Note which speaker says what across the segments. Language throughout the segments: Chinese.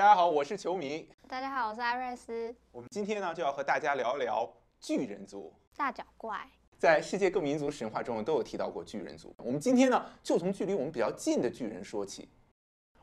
Speaker 1: 大家好，我是球迷。
Speaker 2: 大家好，我是艾瑞斯。
Speaker 1: 我们今天呢就要和大家聊一聊巨人族。
Speaker 2: 大脚怪，
Speaker 1: 在世界各民族神话中都有提到过巨人族。我们今天呢就从距离我们比较近的巨人说起。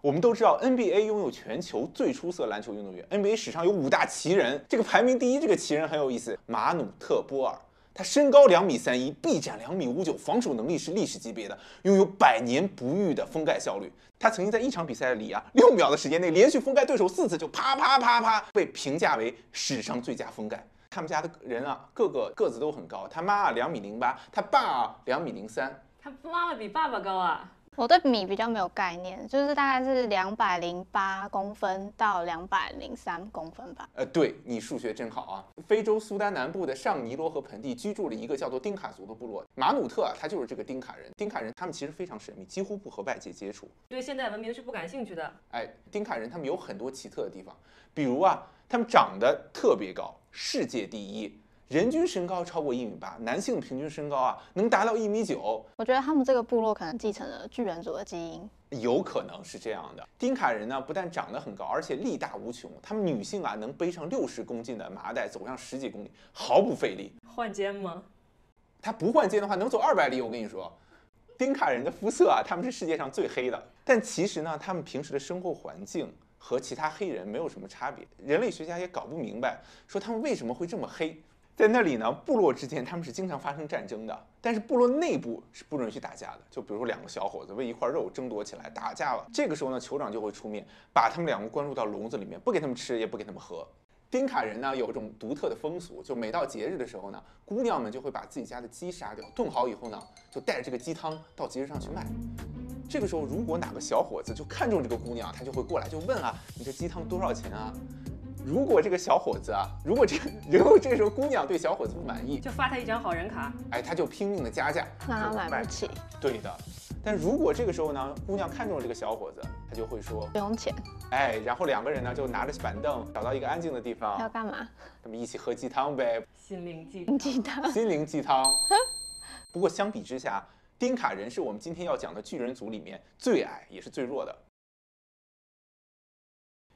Speaker 1: 我们都知道 NBA 拥有全球最出色篮球运动员，NBA 史上有五大奇人，这个排名第一这个奇人很有意思，马努特波尔。他身高两米三一，臂展两米五九，防守能力是历史级别的，拥有百年不遇的封盖效率。他曾经在一场比赛里啊，六秒的时间内连续封盖对手四次，就啪啪啪啪，被评价为史上最佳封盖。他们家的人啊，个个个子都很高，他妈啊两米零八，他爸啊两米零三。
Speaker 3: 他妈妈比爸爸高啊！
Speaker 2: 我对米比较没有概念，就是大概是两百零八公分到两百零三公分吧。
Speaker 1: 呃，对你数学真好啊！非洲苏丹南部的上尼罗河盆地居住了一个叫做丁卡族的部落，马努特啊，他就是这个丁卡人。丁卡人他们其实非常神秘，几乎不和外界接触，
Speaker 3: 对现代文明是不感兴趣的。
Speaker 1: 哎，丁卡人他们有很多奇特的地方，比如啊，他们长得特别高，世界第一。人均身高超过一米八，男性平均身高啊能达到一米九。
Speaker 2: 我觉得他们这个部落可能继承了巨人族的基因，
Speaker 1: 有可能是这样的。丁卡人呢，不但长得很高，而且力大无穷。他们女性啊，能背上六十公斤的麻袋走上十几公里，毫不费力。
Speaker 3: 换肩吗？
Speaker 1: 他不换肩的话，能走二百里。我跟你说，丁卡人的肤色啊，他们是世界上最黑的。但其实呢，他们平时的生活环境和其他黑人没有什么差别。人类学家也搞不明白，说他们为什么会这么黑。在那里呢，部落之间他们是经常发生战争的，但是部落内部是不允许打架的。就比如说两个小伙子为一块肉争夺起来，打架了，这个时候呢，酋长就会出面，把他们两个关入到笼子里面，不给他们吃，也不给他们喝。丁卡人呢有一种独特的风俗，就每到节日的时候呢，姑娘们就会把自己家的鸡杀掉，炖好以后呢，就带着这个鸡汤到集市上去卖。这个时候，如果哪个小伙子就看中这个姑娘，他就会过来就问啊，你这鸡汤多少钱啊？如果这个小伙子啊，如果这个，如果这时候姑娘对小伙子不满意，
Speaker 3: 就发他一张好人卡，
Speaker 1: 哎，他就拼命的加价，
Speaker 2: 那他买不起。
Speaker 1: 对的，但如果这个时候呢，姑娘看中了这个小伙子，他就会说
Speaker 2: 不用钱，
Speaker 1: 哎，然后两个人呢就拿着板凳找到一个安静的地方，
Speaker 2: 要干嘛？
Speaker 1: 他们一起喝鸡汤呗，
Speaker 3: 心灵鸡
Speaker 2: 鸡汤，
Speaker 1: 心灵鸡汤。不过相比之下，丁卡人是我们今天要讲的巨人族里面最矮也是最弱的。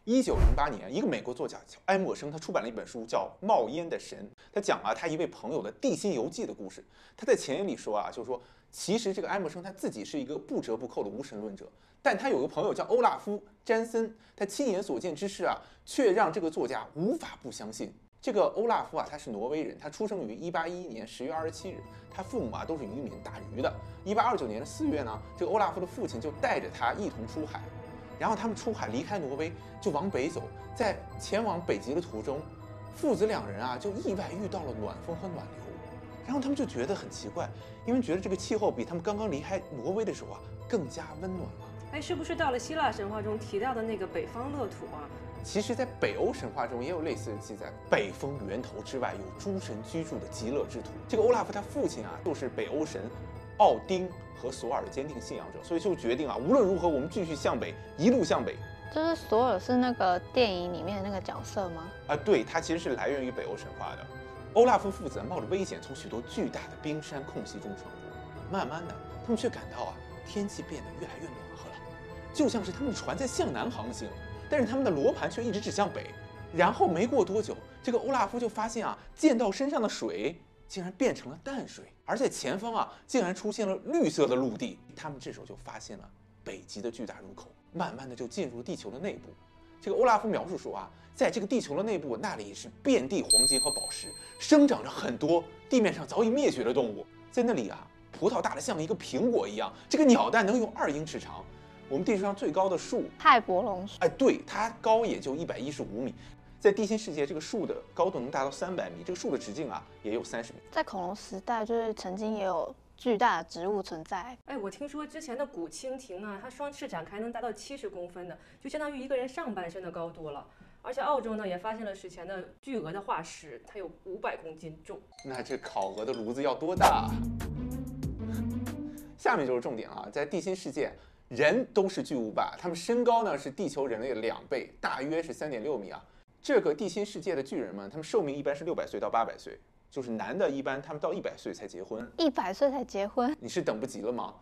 Speaker 1: 一九零八年，一个美国作家叫埃默生，他出版了一本书叫《冒烟的神》，他讲了他一位朋友的地心游记的故事。他在前言里说啊，就是说，其实这个埃默生他自己是一个不折不扣的无神论者，但他有个朋友叫欧拉夫·詹森，他亲眼所见之事啊，却让这个作家无法不相信。这个欧拉夫啊，他是挪威人，他出生于一八一一年十月二十七日，他父母啊都是渔民打鱼的。一八二九年的四月呢，这个欧拉夫的父亲就带着他一同出海。然后他们出海离开挪威，就往北走，在前往北极的途中，父子两人啊就意外遇到了暖风和暖流，然后他们就觉得很奇怪，因为觉得这个气候比他们刚刚离开挪威的时候啊更加温暖了。
Speaker 3: 哎，是不是到了希腊神话中提到的那个北方乐土啊？
Speaker 1: 其实，在北欧神话中也有类似的记载，北风源头之外有诸神居住的极乐之土。这个欧拉夫他父亲啊就是北欧神。奥丁和索尔的坚定信仰者，所以就决定啊，无论如何，我们继续向北，一路向北。
Speaker 2: 就是索尔是那个电影里面的那个角色吗？
Speaker 1: 啊，对，他其实是来源于北欧神话的。欧拉夫父子冒着危险从许多巨大的冰山空隙中穿过，慢慢的，他们却感到啊，天气变得越来越暖和了，就像是他们的船在向南航行，但是他们的罗盘却一直指向北。然后没过多久，这个欧拉夫就发现啊，溅到身上的水。竟然变成了淡水，而在前方啊，竟然出现了绿色的陆地。他们这时候就发现了北极的巨大入口，慢慢的就进入地球的内部。这个欧拉夫描述说啊，在这个地球的内部，那里是遍地黄金和宝石，生长着很多地面上早已灭绝的动物。在那里啊，葡萄大的像一个苹果一样，这个鸟蛋能有二英尺长。我们地球上最高的树
Speaker 2: 泰伯龙树，
Speaker 1: 哎，对，它高也就一百一十五米。在地心世界，这个树的高度能达到三百米，这个树的直径啊也有三十米。
Speaker 2: 在恐龙时代，就是曾经也有巨大的植物存在。
Speaker 3: 哎，我听说之前的古蜻蜓啊，它双翅展开能达到七十公分的，就相当于一个人上半身的高度了。而且澳洲呢也发现了史前的巨鹅的化石，它有五百公斤重。
Speaker 1: 那这烤鹅的炉子要多大？下面就是重点啊，在地心世界，人都是巨无霸，他们身高呢是地球人类的两倍，大约是三点六米啊。这个地心世界的巨人们，他们寿命一般是六百岁到八百岁，就是男的，一般他们到一百岁才结婚。
Speaker 2: 一百岁才结婚？
Speaker 1: 你是等不及了吗？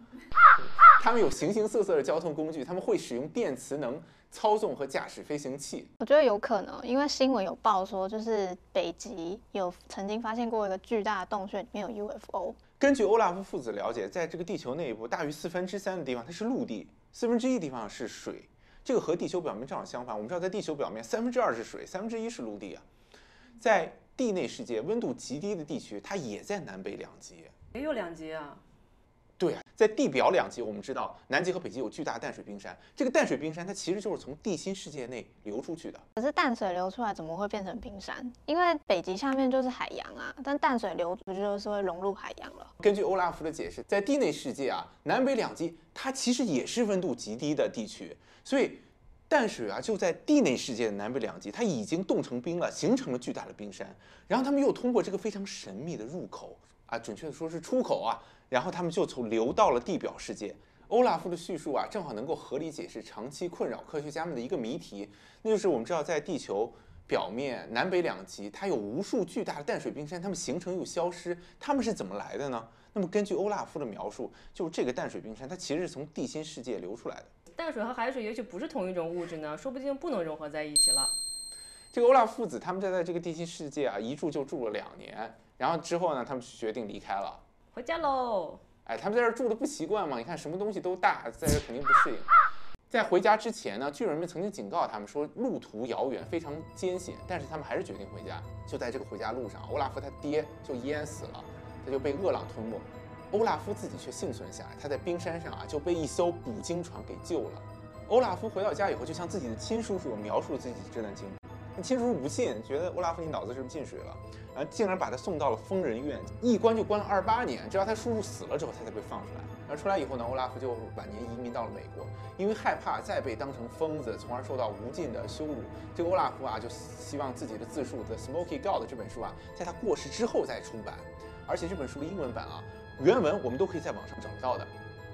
Speaker 1: 他们有形形色色的交通工具，他们会使用电磁能操纵和驾驶飞行器。
Speaker 2: 我觉得有可能，因为新闻有报说，就是北极有曾经发现过一个巨大的洞穴，里面有 UFO。
Speaker 1: 根据欧拉夫父子了解，在这个地球内部大于四分之三的地方它是陆地，四分之一地方是水。这个和地球表面正好相反。我们知道，在地球表面三分之二是水，三分之一是陆地啊。在地内世界温度极低的地区，它也在南北两极。
Speaker 3: 也有两极啊。
Speaker 1: 对啊，在地表两极，我们知道南极和北极有巨大的淡水冰山。这个淡水冰山它其实就是从地心世界内流出去的。
Speaker 2: 可是淡水流出来怎么会变成冰山？因为北极下面就是海洋啊，但淡水流出就是会融入海洋了。
Speaker 1: 根据欧拉夫的解释，在地内世界啊，南北两极它其实也是温度极低的地区，所以淡水啊就在地内世界的南北两极，它已经冻成冰了，形成了巨大的冰山。然后他们又通过这个非常神秘的入口啊，准确的说是出口啊。然后他们就从流到了地表世界。欧拉夫的叙述啊，正好能够合理解释长期困扰科学家们的一个谜题，那就是我们知道在地球表面南北两极，它有无数巨大的淡水冰山，它们形成又消失，它们是怎么来的呢？那么根据欧拉夫的描述，就是这个淡水冰山它其实是从地心世界流出来的。
Speaker 3: 淡水和海水也许不是同一种物质呢，说不定不能融合在一起了。
Speaker 1: 这个欧拉父子他们在在这个地心世界啊一住就住了两年，然后之后呢，他们决定离开了。
Speaker 3: 回家喽！
Speaker 1: 哎，他们在这住的不习惯嘛？你看什么东西都大，在这肯定不适应。在回家之前呢，巨人们曾经警告他们说路途遥远，非常艰险，但是他们还是决定回家。就在这个回家路上，欧拉夫他爹就淹死了，他就被恶浪吞没。欧拉夫自己却幸存下来，他在冰山上啊就被一艘捕鲸船给救了。欧拉夫回到家以后，就向自己的亲叔叔描述了自己这段经历。亲叔叔不信，觉得欧拉夫你脑子是不是进水了？然后竟然把他送到了疯人院，一关就关了二八年，直到他叔叔死了之后，他才被放出来。然后出来以后呢，欧拉夫就晚年移民到了美国，因为害怕再被当成疯子，从而受到无尽的羞辱。这个欧拉夫啊，就希望自己的自述《The Smoky God》这本书啊，在他过世之后再出版。而且这本书的英文版啊，原文我们都可以在网上找到的。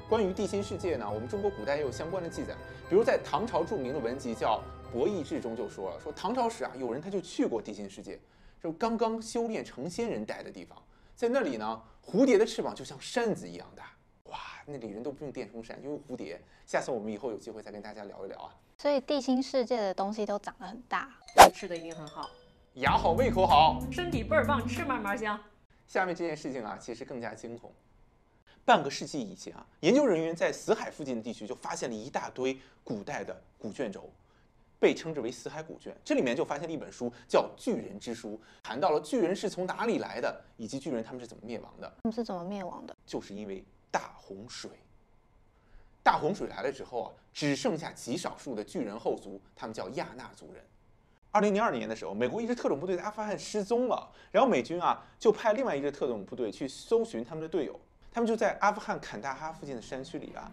Speaker 1: 关于地心世界呢，我们中国古代也有相关的记载，比如在唐朝著名的文集叫。《博弈志》中就说了，说唐朝时啊，有人他就去过地心世界，就刚刚修炼成仙人待的地方，在那里呢，蝴蝶的翅膀就像扇子一样大，哇，那里人都不用电风扇，就用蝴蝶。下次我们以后有机会再跟大家聊一聊啊。
Speaker 2: 所以地心世界的东西都长得很大，
Speaker 3: 吃的一定很好，
Speaker 1: 牙好胃口好，
Speaker 3: 身体倍儿棒，吃嘛嘛香。
Speaker 1: 下面这件事情啊，其实更加惊恐。半个世纪以前啊，研究人员在死海附近的地区就发现了一大堆古代的古卷轴。被称之为死海古卷，这里面就发现了一本书，叫《巨人之书》，谈到了巨人是从哪里来的，以及巨人他们是怎么灭亡的。
Speaker 2: 他们是怎么灭亡的？
Speaker 1: 就是因为大洪水。大洪水来了之后啊，只剩下极少数的巨人后族，他们叫亚纳族人。二零零二年的时候，美国一支特种部队在阿富汗失踪了，然后美军啊就派另外一支特种部队去搜寻他们的队友，他们就在阿富汗坎大哈附近的山区里啊，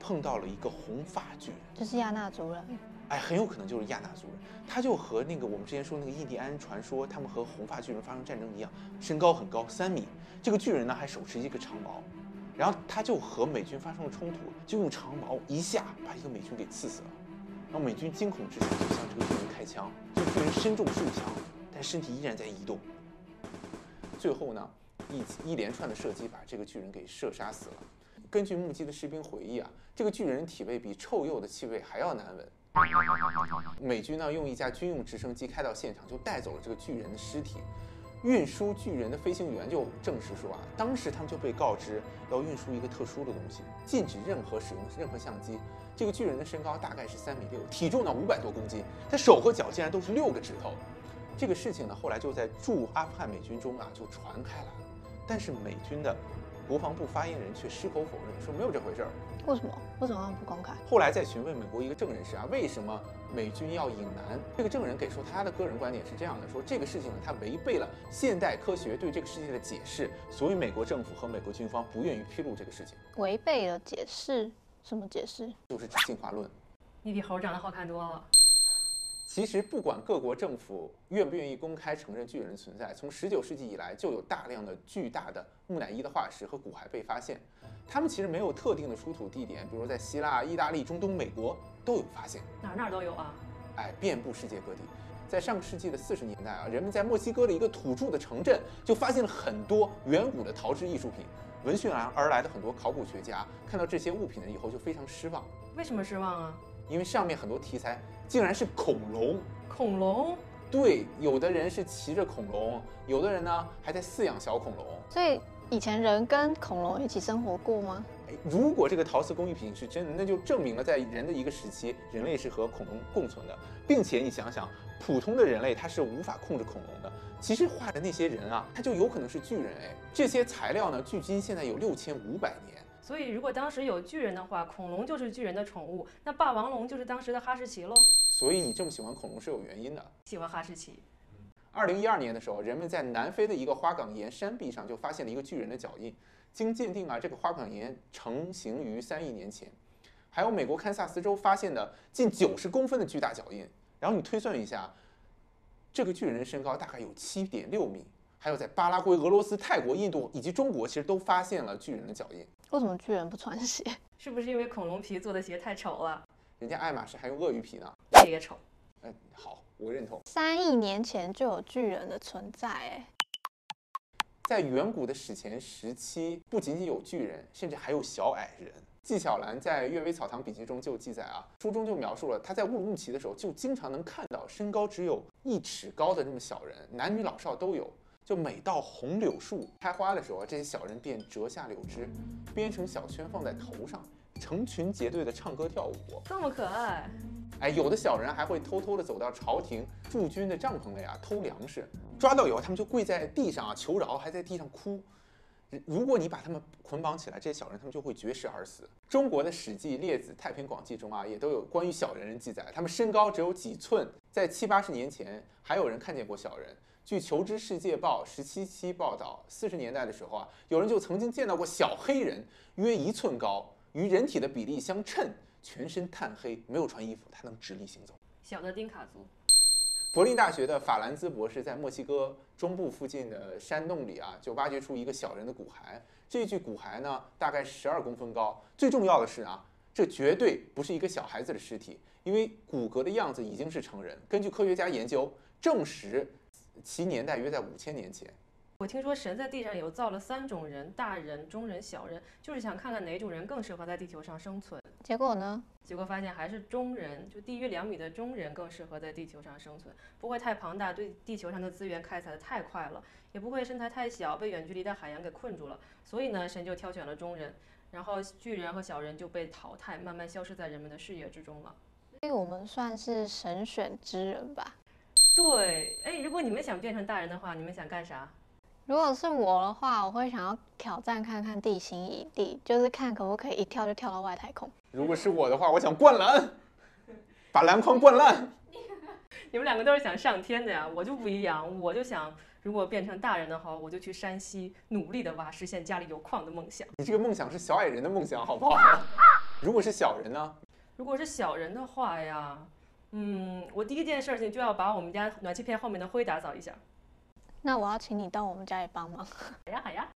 Speaker 1: 碰到了一个红发巨人，
Speaker 2: 这是亚纳族人。
Speaker 1: 哎，很有可能就是亚纳族人，他就和那个我们之前说那个印第安传说，他们和红发巨人发生战争一样，身高很高，三米。这个巨人呢还手持一个长矛，然后他就和美军发生了冲突，就用长矛一下把一个美军给刺死了。然后美军惊恐之下就向这个巨人开枪，这个巨人身中数枪，但身体依然在移动。最后呢，一一连串的射击把这个巨人给射杀死了。根据目击的士兵回忆啊，这个巨人体味比臭鼬的气味还要难闻。美军呢用一架军用直升机开到现场，就带走了这个巨人的尸体。运输巨人的飞行员就证实说啊，当时他们就被告知要运输一个特殊的东西，禁止任何使用任何相机。这个巨人的身高大概是三米六，体重呢五百多公斤，他手和脚竟然都是六个指头。这个事情呢后来就在驻阿富汗美军中啊就传开来了，但是美军的国防部发言人却矢口否认，说没有这回事儿。
Speaker 2: 为什么？为什么不公开？
Speaker 1: 后来再询问美国一个证人时啊，为什么美军要隐瞒？这个证人给出他的个人观点是这样的：说这个事情呢，它违背了现代科学对这个世界的解释，所以美国政府和美国军方不愿意披露这个事情。
Speaker 2: 违背了解释？什么解释？
Speaker 1: 就是进化论。
Speaker 3: 你比猴长得好看多了。
Speaker 1: 其实不管各国政府愿不愿意公开承认巨人的存在，从十九世纪以来就有大量的巨大的木乃伊的化石和骨骸被发现。他们其实没有特定的出土地点，比如在希腊、意大利、中东、美国都有发现，
Speaker 3: 哪哪都有啊！
Speaker 1: 哎，遍布世界各地。在上个世纪的四十年代啊，人们在墨西哥的一个土著的城镇就发现了很多远古的陶制艺术品。闻讯而而来的很多考古学家看到这些物品呢以后就非常失望。
Speaker 3: 为什么失望啊？
Speaker 1: 因为上面很多题材竟然是恐龙。
Speaker 3: 恐龙，
Speaker 1: 对，有的人是骑着恐龙，有的人呢还在饲养小恐龙。
Speaker 2: 所以以前人跟恐龙一起生活过吗？
Speaker 1: 哎，如果这个陶瓷工艺品是真的，那就证明了在人的一个时期，人类是和恐龙共存的，并且你想想，普通的人类他是无法控制恐龙的。其实画的那些人啊，他就有可能是巨人哎。这些材料呢，距今现在有六千五百年。
Speaker 3: 所以如果当时有巨人的话，恐龙就是巨人的宠物，那霸王龙就是当时的哈士奇喽。
Speaker 1: 所以你这么喜欢恐龙是有原因的。
Speaker 3: 喜欢哈士奇。
Speaker 1: 二零一二年的时候，人们在南非的一个花岗岩山壁上就发现了一个巨人的脚印。经鉴定啊，这个花岗岩成型于三亿年前。还有美国堪萨斯州发现的近九十公分的巨大脚印。然后你推算一下，这个巨人的身高大概有七点六米。还有在巴拉圭、俄罗斯、泰国、印度以及中国，其实都发现了巨人的脚印。
Speaker 2: 为什么巨人不穿鞋？
Speaker 3: 是不是因为恐龙皮做的鞋太丑了？
Speaker 1: 人家爱马仕还用鳄鱼皮呢，
Speaker 3: 这也丑。
Speaker 1: 嗯，好，我认同。
Speaker 2: 三亿年前就有巨人的存在，哎，
Speaker 1: 在远古的史前时期，不仅仅有巨人，甚至还有小矮人。纪晓岚在《阅微草堂笔记》中就记载啊，书中就描述了他在乌鲁木齐的时候，就经常能看到身高只有一尺高的那么小人，男女老少都有。就每到红柳树开花的时候，这些小人便折下柳枝，编成小圈放在头上，成群结队的唱歌跳舞，
Speaker 3: 这么可爱。
Speaker 1: 哎，有的小人还会偷偷的走到朝廷驻军的帐篷里啊偷粮食，抓到以后他们就跪在地上啊求饶，还在地上哭。如果你把他们捆绑起来，这些小人他们就会绝食而死。中国的《史记·列子·太平广记》中啊也都有关于小人的记载，他们身高只有几寸，在七八十年前还有人看见过小人。据《求知世界报》十七期报道，四十年代的时候啊，有人就曾经见到过小黑人，约一寸高，与人体的比例相称，全身炭黑，没有穿衣服，他能直立行走。
Speaker 3: 小的丁卡族。
Speaker 1: 柏林大学的法兰兹博士在墨西哥中部附近的山洞里啊，就挖掘出一个小人的骨骸。这具骨骸呢，大概十二公分高。最重要的是啊，这绝对不是一个小孩子的尸体，因为骨骼的样子已经是成人。根据科学家研究证实。其年代约在五千年前。
Speaker 3: 我听说神在地上有造了三种人：大人、中人、小人，就是想看看哪种人更适合在地球上生存。
Speaker 2: 结果呢？
Speaker 3: 结果发现还是中人，就低于两米的中人更适合在地球上生存，不会太庞大，对地球上的资源开采的太快了，也不会身材太小，被远距离的海洋给困住了。所以呢，神就挑选了中人，然后巨人和小人就被淘汰，慢慢消失在人们的视野之中了。
Speaker 2: 所以我们算是神选之人吧。
Speaker 3: 对，哎，如果你们想变成大人的话，你们想干啥？
Speaker 2: 如果是我的话，我会想要挑战看看地心引力，就是看可不可以一跳就跳到外太空。
Speaker 1: 如果是我的话，我想灌篮，把篮筐灌烂。
Speaker 3: 你们两个都是想上天的呀，我就不一样，我就想，如果变成大人的话，我就去山西努力的挖，实现家里有矿的梦想。
Speaker 1: 你这个梦想是小矮人的梦想，好不好？如果是小人呢？
Speaker 3: 如果是小人的话呀。嗯，我第一件事情就要把我们家暖气片后面的灰打扫一下。
Speaker 2: 那我要请你到我们家里帮忙。
Speaker 3: 好呀好呀，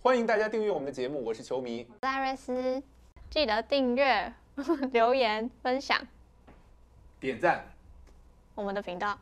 Speaker 1: 欢迎大家订阅我们的节目，我是球迷
Speaker 2: 拉瑞斯，记得订阅、留言、分享、
Speaker 1: 点赞
Speaker 2: 我们的频道。